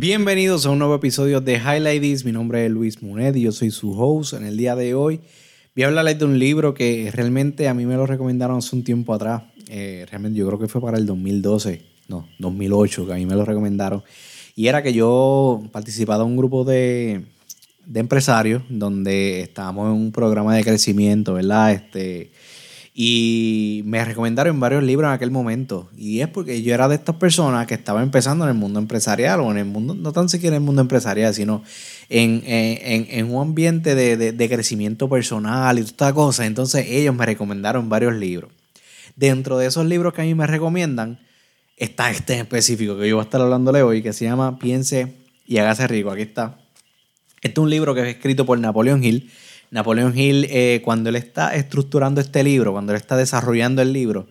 Bienvenidos a un nuevo episodio de Highlight Mi nombre es Luis Munet y yo soy su host. En el día de hoy voy a hablarles de un libro que realmente a mí me lo recomendaron hace un tiempo atrás. Eh, realmente yo creo que fue para el 2012, no, 2008, que a mí me lo recomendaron. Y era que yo participaba en un grupo de, de empresarios donde estábamos en un programa de crecimiento, ¿verdad? Este, y me recomendaron varios libros en aquel momento. Y es porque yo era de estas personas que estaba empezando en el mundo empresarial o en el mundo, no tan siquiera en el mundo empresarial, sino en, en, en un ambiente de, de, de, crecimiento personal y todas estas cosas. Entonces ellos me recomendaron varios libros. Dentro de esos libros que a mí me recomiendan está este en específico que yo voy a estar hablándole hoy, que se llama Piense y hágase rico. Aquí está. Este es un libro que es escrito por Napoleón Hill Napoleón Hill, eh, cuando él está estructurando este libro, cuando él está desarrollando el libro,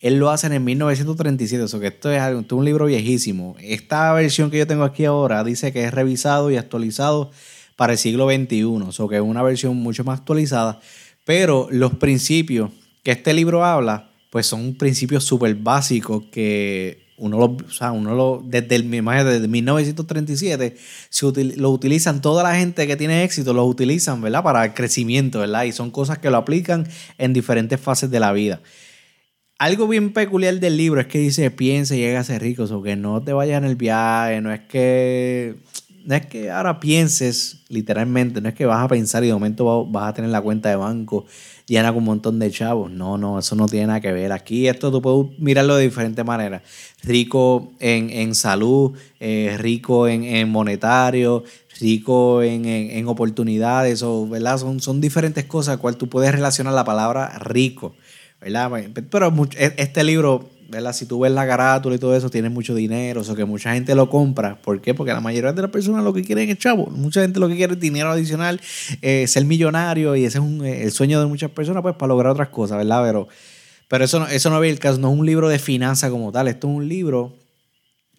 él lo hace en 1937, o sea que esto es, un libro viejísimo. Esta versión que yo tengo aquí ahora dice que es revisado y actualizado para el siglo XXI, o que es una versión mucho más actualizada, pero los principios que este libro habla, pues son principios súper básicos que uno lo, o sea, uno lo, desde, el, desde 1937, se lo utilizan, toda la gente que tiene éxito lo utilizan, ¿verdad? Para el crecimiento, ¿verdad? Y son cosas que lo aplican en diferentes fases de la vida. Algo bien peculiar del libro es que dice, piensa y llega a ser rico, o que no te vayas en el viaje, no es que, no es que ahora pienses, literalmente, no es que vas a pensar y de momento vas a tener la cuenta de banco llena con un montón de chavos. No, no, eso no tiene nada que ver. Aquí esto tú puedes mirarlo de diferentes maneras. Rico en, salud, eh, rico en, monetario, rico en, oportunidades, o, ¿verdad? Son, son diferentes cosas cual tú puedes relacionar la palabra rico, ¿verdad? Pero e, este libro ¿verdad? Si tú ves la carátula y todo eso, tienes mucho dinero, o sea que mucha gente lo compra. ¿Por qué? Porque la mayoría de las personas lo que quieren es chavo. Mucha gente lo que quiere es dinero adicional, eh, ser millonario, y ese es eh, el sueño de muchas personas, pues para lograr otras cosas, ¿verdad? Pero, pero eso, no, eso no es el caso, no es un libro de finanzas como tal, esto es un libro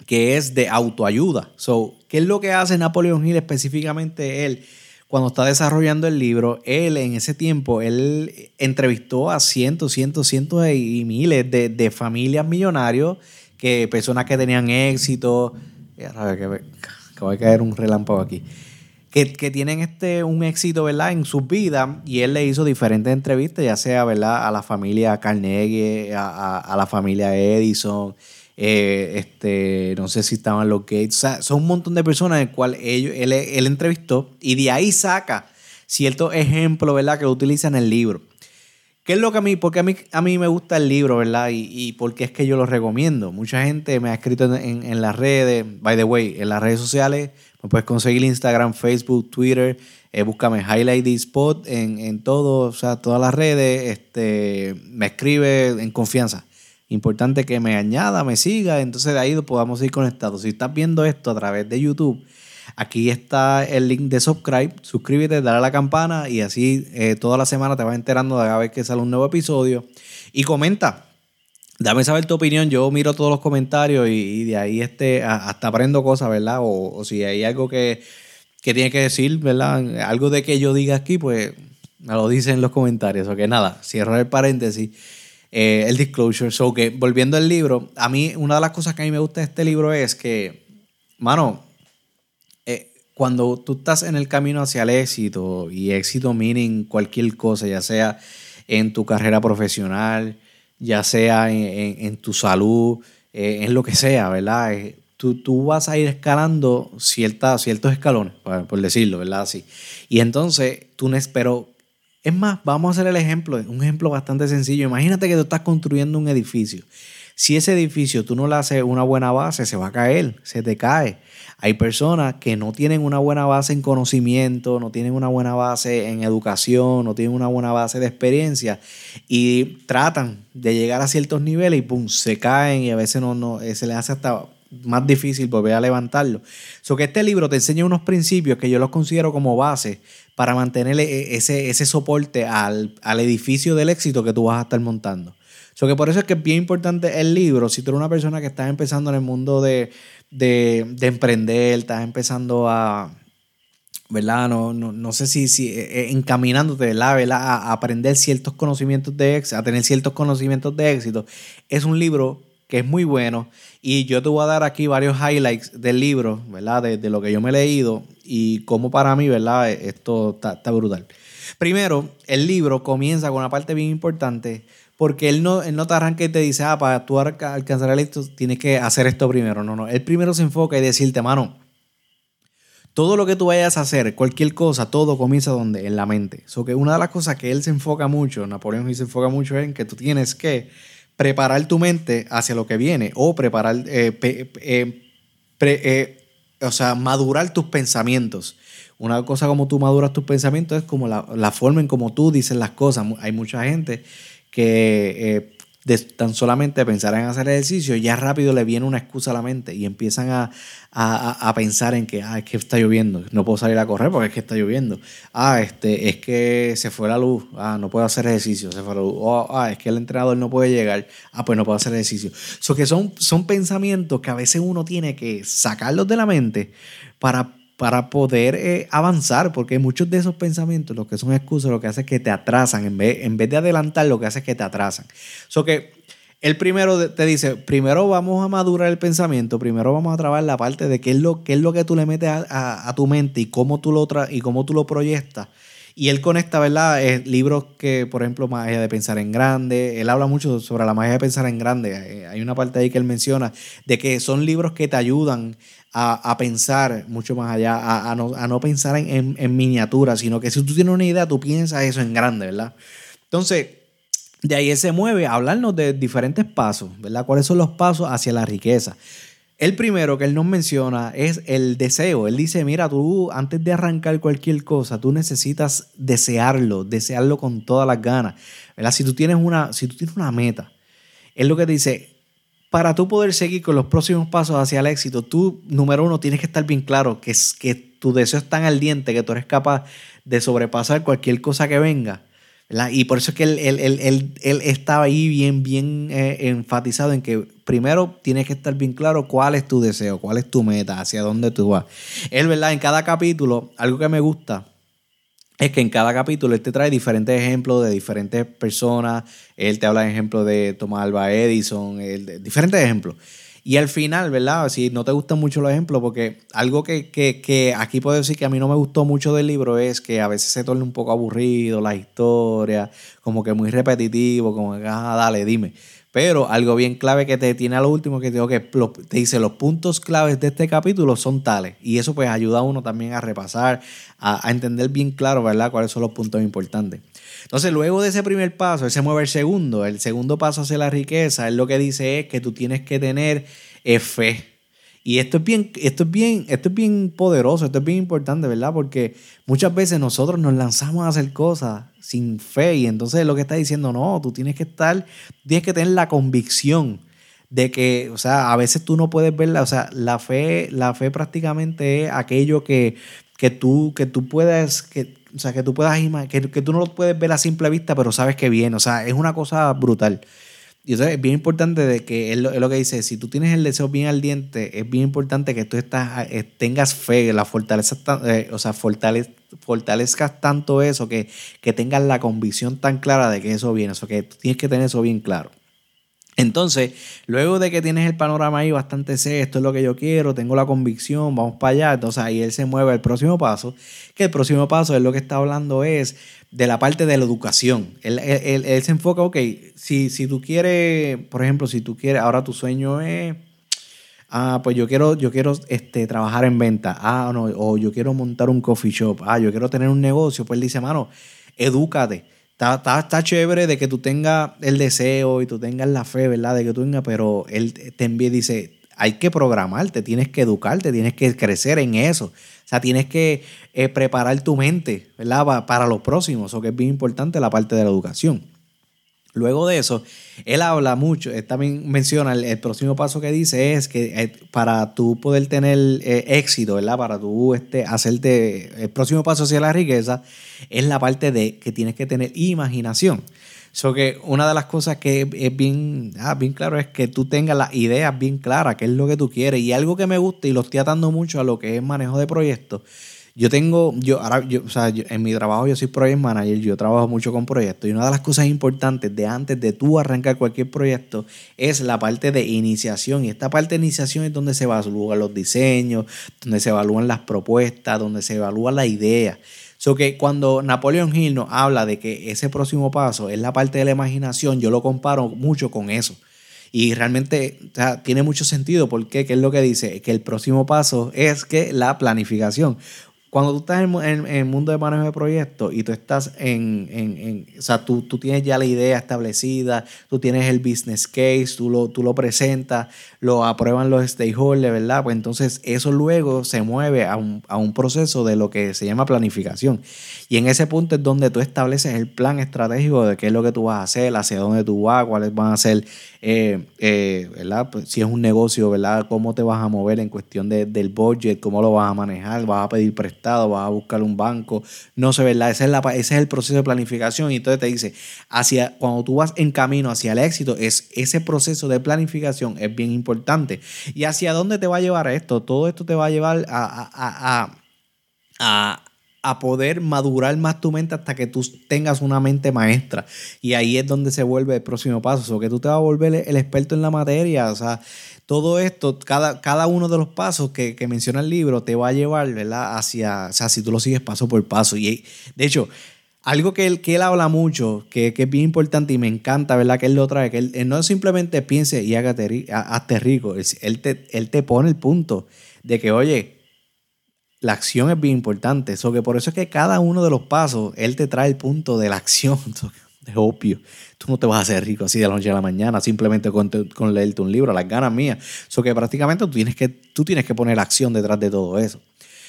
que es de autoayuda. So, ¿Qué es lo que hace Napoleón Hill específicamente él? Cuando está desarrollando el libro, él en ese tiempo, él entrevistó a cientos, cientos, cientos y miles de, de familias millonarios, que personas que tenían éxito, que, que va a caer un relámpago aquí, que, que, tienen este, un éxito ¿verdad? en sus vidas y él le hizo diferentes entrevistas, ya sea ¿verdad? a la familia Carnegie, a, a la familia Edison, eh, este, no sé si estaban los Gates, o sea, son un montón de personas en el cual ellos, él, él entrevistó y de ahí saca ciertos ejemplos, ¿verdad?, que utiliza en el libro. ¿Qué es lo que a mí, porque a mí, a mí me gusta el libro, ¿verdad? Y, y porque es que yo lo recomiendo. Mucha gente me ha escrito en, en, las redes, by the way, en las redes sociales, me puedes conseguir Instagram, Facebook, Twitter, eh, búscame Highlight the Spot en, en todo, o sea, todas las redes, este, me escribe en confianza. Importante que me añada, me siga, entonces de ahí podamos ir conectados. Si estás viendo esto a través de YouTube, aquí está el link de subscribe, suscríbete, dale a la campana y así eh, toda la semana te vas enterando de cada vez que sale un nuevo episodio. Y comenta, dame saber tu opinión, yo miro todos los comentarios y, de ahí este, hasta aprendo cosas, ¿verdad? O, si hay algo que, que tiene que decir, ¿verdad? Algo de que yo diga aquí, pues me lo dice en los comentarios. O que nada, cierro el paréntesis. Eh, el disclosure. So que volviendo al libro, a mí una de las cosas que a mí me gusta de este libro es que, mano, eh, cuando tú estás en el camino hacia el éxito, y éxito meaning cualquier cosa, ya sea en tu carrera profesional, ya sea en, tu salud, eh, en lo que sea, ¿verdad? Tú, tú, vas a ir escalando ciertos escalones, por, decirlo, ¿verdad? Así. Y entonces tú no espero es más, vamos a hacer el ejemplo, un ejemplo bastante sencillo. Imagínate que tú estás construyendo un edificio. Si ese edificio tú no le haces una buena base, se va a caer, se te cae. Hay personas que no tienen una buena base en conocimiento, no tienen una buena base en educación, no tienen una buena base de experiencia y tratan de llegar a ciertos niveles y pum, se caen y a veces no, no se les hace hasta más difícil volver a levantarlo. Que este libro te enseña unos principios que yo los considero como base para mantener e, ese, ese soporte al, edificio del éxito que tú vas a estar montando. So que por eso es que es bien importante el libro. Si tú eres una persona que estás empezando en el mundo de, emprender, estás empezando a, ¿verdad? No, no, sé si, si eh, eh, encaminándote, ¿verdad? A, aprender ciertos conocimientos de éxito, a tener ciertos conocimientos de éxito. Es un libro que es muy bueno. Y yo te voy a dar aquí varios highlights del libro, ¿verdad? De, lo que yo me he leído y cómo para mí, ¿verdad? Esto está, brutal. Primero, el libro comienza con una parte bien importante porque él no, él no te arranca y te dice, ah, para tú alcanzar el éxito tienes que hacer esto primero. No, no. Él primero se enfoca y decirte, mano, todo lo que tú vayas a hacer, cualquier cosa, todo comienza donde? En la mente. So que una de las cosas que él se enfoca mucho, Napoleón se enfoca mucho en que tú tienes que preparar tu mente hacia lo que viene o preparar, eh, eh, eh, o sea, madurar tus pensamientos. Una cosa como tú maduras tus pensamientos es como la, la forma en como tú dices las cosas. Hay mucha gente que de tan solamente pensar en hacer ejercicio, ya rápido le viene una excusa a la mente y empiezan a, pensar en que, ah, es que está lloviendo, no puedo salir a correr porque es que está lloviendo. Ah, este, es que se fue la luz, ah, no puedo hacer ejercicio, se fue la luz. Oh, ah, es que el entrenador no puede llegar, ah, pues no puedo hacer ejercicio. So que son, son pensamientos que a veces uno tiene que sacarlos de la mente para para poder eh, avanzar, porque muchos de esos pensamientos, lo que son excusas, lo que hace es que te atrasan, en vez, en vez de adelantar, lo que hace es que te atrasan. So que el primero te dice, primero vamos a madurar el pensamiento, primero vamos a trabajar la parte de qué es lo, qué es lo que tú le metes a, tu mente y cómo tú lo, y cómo tú lo proyectas. Y él conecta, ¿verdad? Es libros que, por ejemplo, Magia de Pensar en Grande. Él habla mucho sobre la magia de pensar en grande. Eh, hay una parte ahí que él menciona de que son libros que te ayudan a, pensar mucho más allá, a, no, pensar en, en, miniatura, sino que si tú tienes una idea, tú piensas eso en grande, ¿verdad? Entonces, de ahí se mueve a hablarnos de diferentes pasos, ¿verdad? ¿Cuáles son los pasos hacia la riqueza? El primero que él nos menciona es el deseo. Él dice, mira, tú antes de arrancar cualquier cosa, tú necesitas desearlo, desearlo con todas las ganas. ¿verdad? Si tú tienes una, si tú tienes una meta, es lo que dice, para tú poder seguir con los próximos pasos hacia el éxito, tú, número uno, tienes que estar bien claro que, que tu deseo es tan ardiente que tú eres capaz de sobrepasar cualquier cosa que venga. Y por eso es que él, él, estaba ahí bien, bien eh, enfatizado en que primero tienes que estar bien claro cuál es tu deseo, cuál es tu meta, hacia dónde tú vas. Él, ¿verdad? En cada capítulo, algo que me gusta es que en cada capítulo él te trae diferentes ejemplos de diferentes personas. Él te habla de ejemplos de Thomas Alva Edison, diferentes ejemplos. Y al final, ¿verdad? Si no te gustan mucho los ejemplos, porque algo que, aquí puedo decir que a mí no me gustó mucho del libro es que a veces se torna un poco aburrido la historia, como que muy repetitivo, como que, ah, dale, dime. Pero algo bien clave que te tiene a lo último que te, que te dice los puntos claves de este capítulo son tales. Y eso pues ayuda a uno también a repasar, a, entender bien claro, ¿verdad? Cuáles son los puntos importantes. Entonces, luego de ese primer paso, él se mueve el segundo. El segundo paso hacia la riqueza, él lo que dice es que tú tienes que tener eh, fe. Y esto es bien, esto es bien, esto es bien poderoso, esto es bien importante, ¿verdad? Porque muchas veces nosotros nos lanzamos a hacer cosas sin fe y entonces lo que está diciendo, no, tú tienes que estar, tienes que tener la convicción de que, o sea, a veces tú no puedes verla, o sea, la fe, la fe prácticamente es aquello que, que tú, que tú puedes, que, o sea, que tú puedas que, que tú no lo puedes ver a simple vista, pero sabes que viene, o sea, es una cosa brutal. Y eso es bien importante de que es lo, que dice, si tú tienes el deseo bien ardiente, es bien importante que tú estás, eh, tengas fe, la fortaleza, eh, o sea, fortalezcas tanto eso, que, que tengas la convicción tan clara de que eso viene, eso que tú tienes que tener eso bien claro. Entonces, luego de que tienes el panorama ahí bastante sé, esto es lo que yo quiero, tengo la convicción, vamos para allá, entonces ahí él se mueve al próximo paso, que el próximo paso es lo que está hablando es de la parte de la educación. Él, se enfoca, ok, si, si tú quieres, por ejemplo, si tú quieres, ahora tu sueño es, ah, pues yo quiero, yo quiero este, trabajar en venta, ah, no, o yo quiero montar un coffee shop, ah, yo quiero tener un negocio, pues él dice, mano, edúcate Está, chévere de que tú tengas el deseo y tú tengas la fe, ¿verdad? De que tú tengas, pero él te envía y dice, hay que programarte, tienes que educarte, tienes que crecer en eso. O sea, tienes que eh, preparar tu mente, ¿verdad? Para, los próximos, o que es bien importante la parte de la educación. Luego de eso, él habla mucho, él también menciona el, próximo paso que dice es que eh, para tú poder tener eh, éxito, ¿verdad? Para tú este, hacerte, el próximo paso hacia la riqueza es la parte de que tienes que tener imaginación. So que una de las cosas que es bien, ah, bien claro es que tú tengas las ideas bien claras, qué es lo que tú quieres. Y algo que me gusta y lo estoy atando mucho a lo que es manejo de proyectos, Yo tengo, yo ahora, yo, o sea, en mi trabajo yo soy project manager, yo trabajo mucho con proyectos y una de las cosas importantes de antes de tú arrancar cualquier proyecto es la parte de iniciación y esta parte de iniciación es donde se evalúan los diseños, donde se evalúan las propuestas, donde se evalúa la idea. So que cuando Napoleon Hill nos habla de que ese próximo paso es la parte de la imaginación, yo lo comparo mucho con eso. Y realmente tiene mucho sentido porque, ¿qué es lo que dice? Que el próximo paso es que la planificación. Cuando tú estás en, el mundo de manejo de proyectos y tú estás en, en, o sea, tú, tú, tienes ya la idea establecida, tú tienes el business case, tú lo, tú lo presentas, lo aprueban los stakeholders, ¿verdad? Pues entonces eso luego se mueve a un, a un proceso de lo que se llama planificación. Y en ese punto es donde tú estableces el plan estratégico de qué es lo que tú vas a hacer, hacia dónde tú vas, cuáles van a ser eh, eh, ¿verdad? Pues, si es un negocio, ¿verdad? ¿Cómo te vas a mover en cuestión de, del budget? ¿Cómo lo vas a manejar? ¿Vas a pedir prestado? ¿Vas a buscar un banco? No sé, ¿verdad? Ese es, la, ese es el proceso de planificación y entonces te dice, hacia, cuando tú vas en camino hacia el éxito, es, ese proceso de planificación es bien importante. ¿Y hacia dónde te va a llevar esto? Todo esto te va a llevar a poder madurar más tu mente hasta que tú tengas una mente maestra. Y ahí es donde se vuelve el próximo paso. O que tú te vas a volver el experto en la materia. O sea, todo esto, cada, cada uno de los pasos que, menciona el libro te va a llevar, ¿verdad? Hacia, o sea, si tú lo sigues paso por paso. Y de hecho, algo que él, que él habla mucho, que, es bien importante y me encanta, ¿verdad? Que él lo trae, que él, no simplemente piense y hágate, hazte rico, él te, él te pone el punto de que, oye, la acción es bien importante. eso que por eso es que cada uno de los pasos, él te trae el punto de la acción. Es obvio. Tú no te vas a hacer rico así de la noche a la mañana, simplemente con, leerte un libro, las ganas mías. Eso que prácticamente tú tienes que, tú tienes que poner acción detrás de todo eso.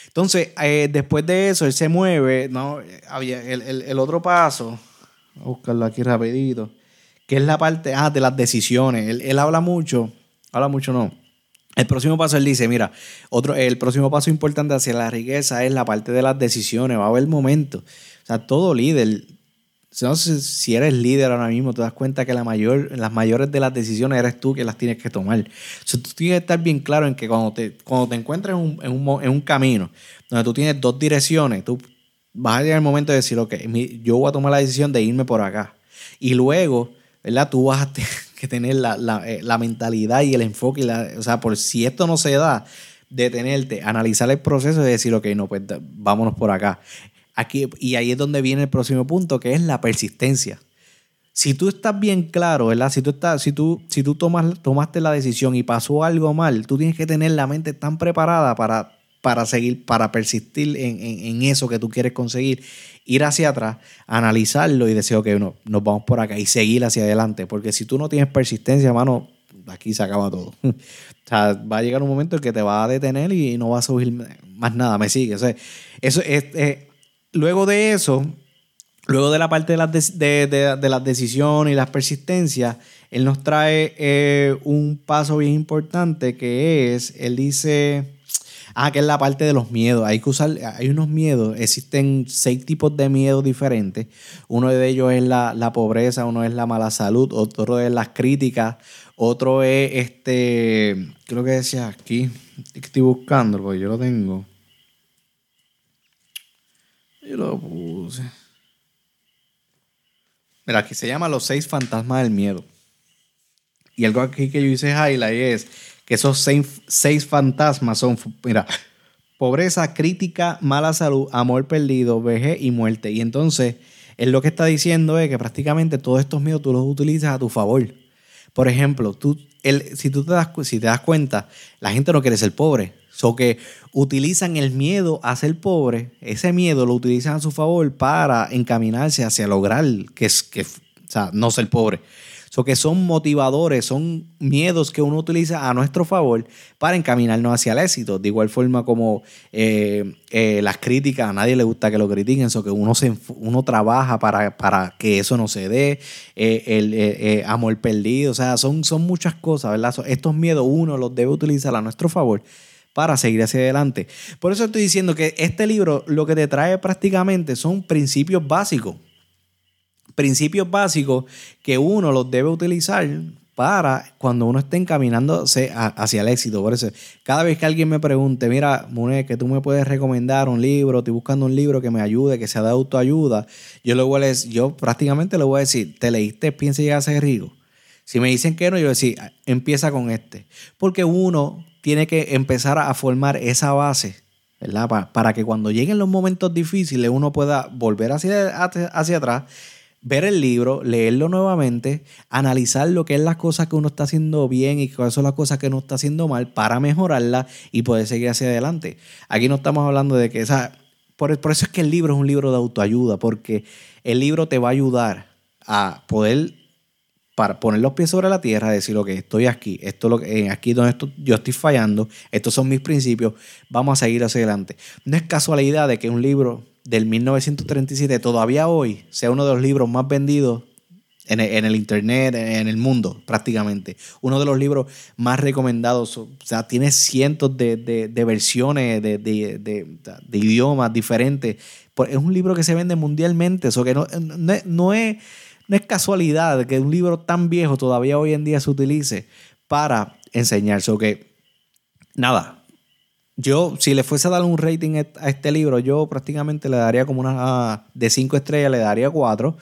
Entonces, eh, después de eso, él se mueve, ¿no? Había el, otro paso, voy a buscarlo aquí rapidito, que es la parte ah, de las decisiones. Él, él habla mucho, habla mucho no, el próximo paso, él dice, mira, otro, el próximo paso importante hacia la riqueza es la parte de las decisiones, va a haber momentos. O sea, todo líder, si eres líder ahora mismo, te das cuenta que la mayor, las mayores de las decisiones eres tú que las tienes que tomar. O tú tienes que estar bien claro en que cuando te, cuando te encuentres en un, en, un, en un camino donde tú tienes dos direcciones, tú vas a llegar el momento de decir, ok, yo voy a tomar la decisión de irme por acá. Y luego, ¿verdad? Tú vas a tener eh, la, mentalidad y el enfoque, y la, o sea, por si esto no se da, detenerte, analizar el proceso y decir, ok, no, pues vámonos por acá. Aquí, y ahí es donde viene el próximo punto, que es la persistencia. Si tú estás bien claro, ¿verdad? Si tú, estás, si tú, si tú tomas, tomaste la decisión y pasó algo mal, tú tienes que tener la mente tan preparada para para seguir, para persistir en, eso que tú quieres conseguir, ir hacia atrás, analizarlo y decir, ok, no, nos vamos por acá y seguir hacia adelante. Porque si tú no tienes persistencia, hermano, aquí se acaba todo. o sea, va a llegar un momento en que te va a detener y no vas a subir más nada, me sigue. Eso es, luego de eso, luego de la parte de las, de, las decisiones y las persistencias, él nos trae eh, un paso bien importante que es, él dice Ah, que es la parte de los miedos. Hay que usar, hay unos miedos, existen seis tipos de miedos diferentes. Uno de ellos es la, pobreza, uno es la mala salud, otro es las críticas, otro es este, creo que decía aquí, estoy buscando porque yo lo tengo. Yo lo puse. Mira, aquí se llama Los seis fantasmas del miedo. Y algo aquí que yo hice highlight es que esos seis, fantasmas son, mira, pobreza, crítica, mala salud, amor perdido, vejez y muerte. Y entonces, él lo que está diciendo es que prácticamente todos estos miedos tú los utilizas a tu favor. Por ejemplo, tú, si tú te das, si te das cuenta, la gente no quiere ser pobre. So que utilizan el miedo a ser pobre, ese miedo lo utilizan a su favor para encaminarse hacia lograr que, que, o sea, no ser pobre. So que son motivadores, son miedos que uno utiliza a nuestro favor para encaminarnos hacia el éxito. De igual forma como eh, eh, las críticas, a nadie le gusta que lo critiquen, so que uno, se, uno trabaja para, para que eso no se dé, eh, el amor perdido, o sea, son, son muchas cosas, ¿verdad? estos miedos uno los debe utilizar a nuestro favor para seguir hacia adelante. Por eso estoy diciendo que este libro lo que te trae prácticamente son principios básicos principios básicos que uno los debe utilizar para cuando uno esté encaminándose hacia el éxito. Por eso, cada vez que alguien me pregunte, mira, Muné, que tú me puedes recomendar un libro, estoy buscando un libro que me ayude, que sea de autoayuda, yo, le voy a decir, yo prácticamente le voy a decir, ¿te leíste Piensa llegar a ser rico? Si me dicen que no, yo decir, empieza con este. Porque uno tiene que empezar a formar esa base, ¿verdad? Para, que cuando lleguen los momentos difíciles uno pueda volver hacia, hacia atrás ver el libro, leerlo nuevamente, analizar lo que es las cosas que uno está haciendo bien y cuáles son las cosas que uno está haciendo mal para mejorarla y poder seguir hacia adelante. Aquí no estamos hablando de que esa... Por, eso es que el libro es un libro de autoayuda, porque el libro te va a ayudar a poder para poner los pies sobre la tierra, decir, que estoy aquí, esto lo que, eh, aquí donde yo estoy fallando, estos son mis principios, vamos a seguir hacia adelante. No es casualidad de que un libro del 1937 todavía hoy sea uno de los libros más vendidos en el, internet, en el mundo prácticamente. Uno de los libros más recomendados, o sea, tiene cientos de, versiones de, idiomas diferentes. Es un libro que se vende mundialmente, eso que no, no, es, no es casualidad que un libro tan viejo todavía hoy en día se utilice para enseñar. Que, nada, yo, si le fuese a dar un rating a este libro, yo prácticamente le daría como una. De cinco estrellas, le daría cuatro.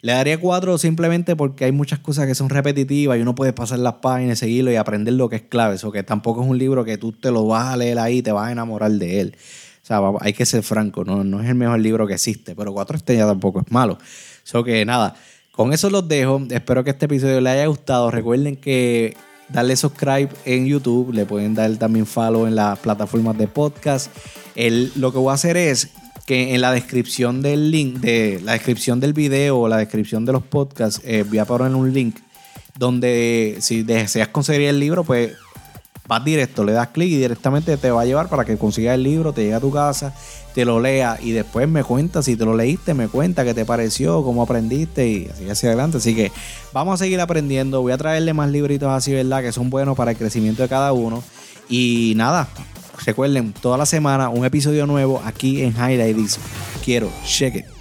Le daría cuatro simplemente porque hay muchas cosas que son repetitivas y uno puede pasar las páginas, seguirlo y aprender lo que es clave. Eso que tampoco es un libro que tú te lo vas a leer ahí y te vas a enamorar de él. O sea, hay que ser franco, no, no es el mejor libro que existe, pero cuatro estrellas tampoco es malo. Eso que nada, con eso los dejo. Espero que este episodio les haya gustado. Recuerden que darle subscribe en YouTube, le pueden dar también follow en las plataformas de podcast. El, lo que voy a hacer es que en la descripción del link, de la descripción del video o la descripción de los podcasts, eh, voy a poner un link donde si deseas conseguir el libro, pues vas directo, le das clic y directamente te va a llevar para que consigas el libro, te llegue a tu casa, te lo lea y después me cuenta si te lo leíste, me cuenta qué te pareció, cómo aprendiste y así hacia adelante. Así que vamos a seguir aprendiendo. Voy a traerle más libritos así, ¿verdad? Que son buenos para el crecimiento de cada uno. Y nada, recuerden, toda la semana un episodio nuevo aquí en Highlights. Quiero, it.